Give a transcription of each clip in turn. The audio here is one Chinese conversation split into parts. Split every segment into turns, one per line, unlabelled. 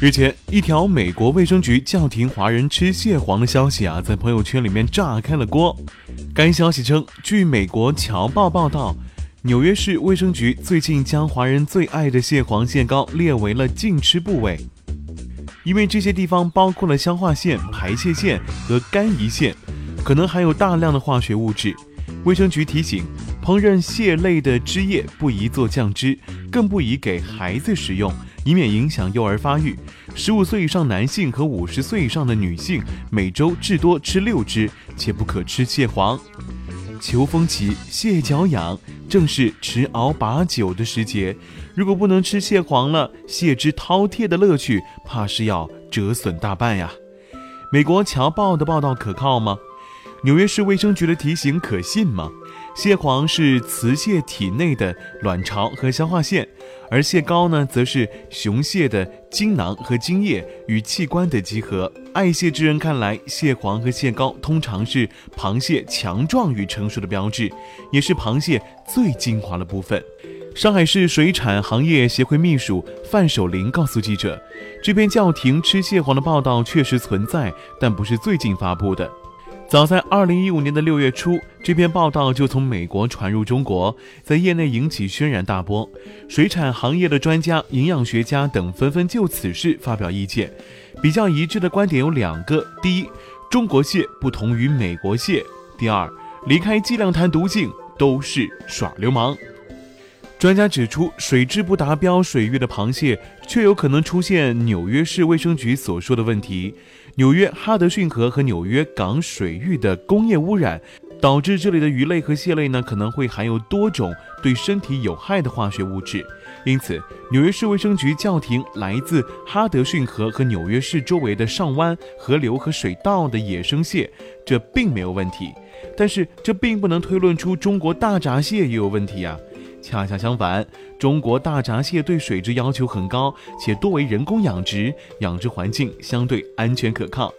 日前，一条美国卫生局叫停华人吃蟹黄的消息啊，在朋友圈里面炸开了锅。该消息称，据美国《侨报》报道，纽约市卫生局最近将华人最爱的蟹黄蟹膏列为了禁吃部位，因为这些地方包括了消化腺、排泄腺和肝胰腺，可能含有大量的化学物质。卫生局提醒，烹饪蟹类的汁液不宜做酱汁，更不宜给孩子食用。以免影响幼儿发育，十五岁以上男性和五十岁以上的女性每周至多吃六只，且不可吃蟹黄。秋风起，蟹脚痒，正是吃熬把酒的时节。如果不能吃蟹黄了，蟹汁饕餮的乐趣怕是要折损大半呀。美国《侨报》的报道可靠吗？纽约市卫生局的提醒可信吗？蟹黄是雌蟹体内的卵巢和消化腺，而蟹膏呢，则是雄蟹的精囊和精液与器官的集合。爱蟹之人看来，蟹黄和蟹膏通常是螃蟹强壮与成熟的标志，也是螃蟹最精华的部分。上海市水产行业协会秘书范守林告诉记者，这篇叫停吃蟹黄的报道确实存在，但不是最近发布的。早在二零一五年的六月初，这篇报道就从美国传入中国，在业内引起轩然大波。水产行业的专家、营养学家等纷纷就此事发表意见。比较一致的观点有两个：第一，中国蟹不同于美国蟹；第二，离开剂量谈毒性都是耍流氓。专家指出，水质不达标水域的螃蟹，却有可能出现纽约市卫生局所说的问题。纽约哈德逊河和纽约港水域的工业污染，导致这里的鱼类和蟹类呢可能会含有多种对身体有害的化学物质。因此，纽约市卫生局叫停来自哈德逊河和纽约市周围的上湾河流和水道的野生蟹，这并没有问题。但是，这并不能推论出中国大闸蟹也有问题啊。恰恰相反，中国大闸蟹对水质要求很高，且多为人工养殖，养殖环境相对安全可靠。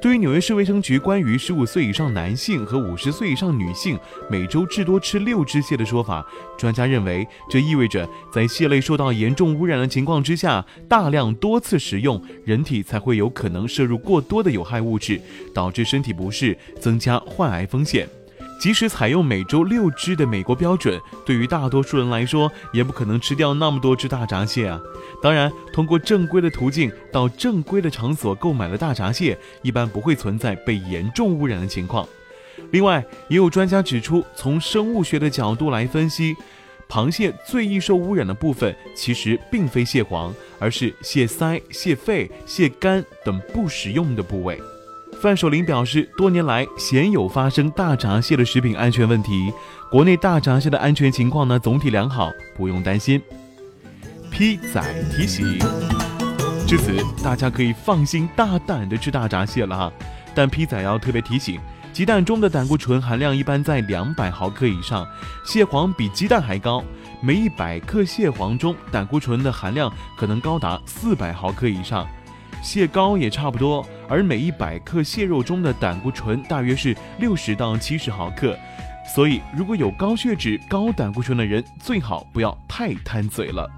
对于纽约市卫生局关于十五岁以上男性和五十岁以上女性每周至多吃六只蟹的说法，专家认为，这意味着在蟹类受到严重污染的情况之下，大量多次食用，人体才会有可能摄入过多的有害物质，导致身体不适，增加患癌风险。即使采用每周六只的美国标准，对于大多数人来说，也不可能吃掉那么多只大闸蟹啊。当然，通过正规的途径到正规的场所购买的大闸蟹，一般不会存在被严重污染的情况。另外，也有专家指出，从生物学的角度来分析，螃蟹最易受污染的部分，其实并非蟹黄，而是蟹腮、蟹肺、蟹肝等不食用的部位。范守林表示，多年来鲜有发生大闸蟹的食品安全问题，国内大闸蟹的安全情况呢总体良好，不用担心。P 仔提醒，至此大家可以放心大胆的吃大闸蟹了哈。但 P 仔要特别提醒，鸡蛋中的胆固醇含量一般在两百毫克以上，蟹黄比鸡蛋还高，每一百克蟹黄中胆固醇的含量可能高达四百毫克以上。蟹膏也差不多，而每一百克蟹肉中的胆固醇大约是六十到七十毫克，所以如果有高血脂、高胆固醇的人，最好不要太贪嘴了。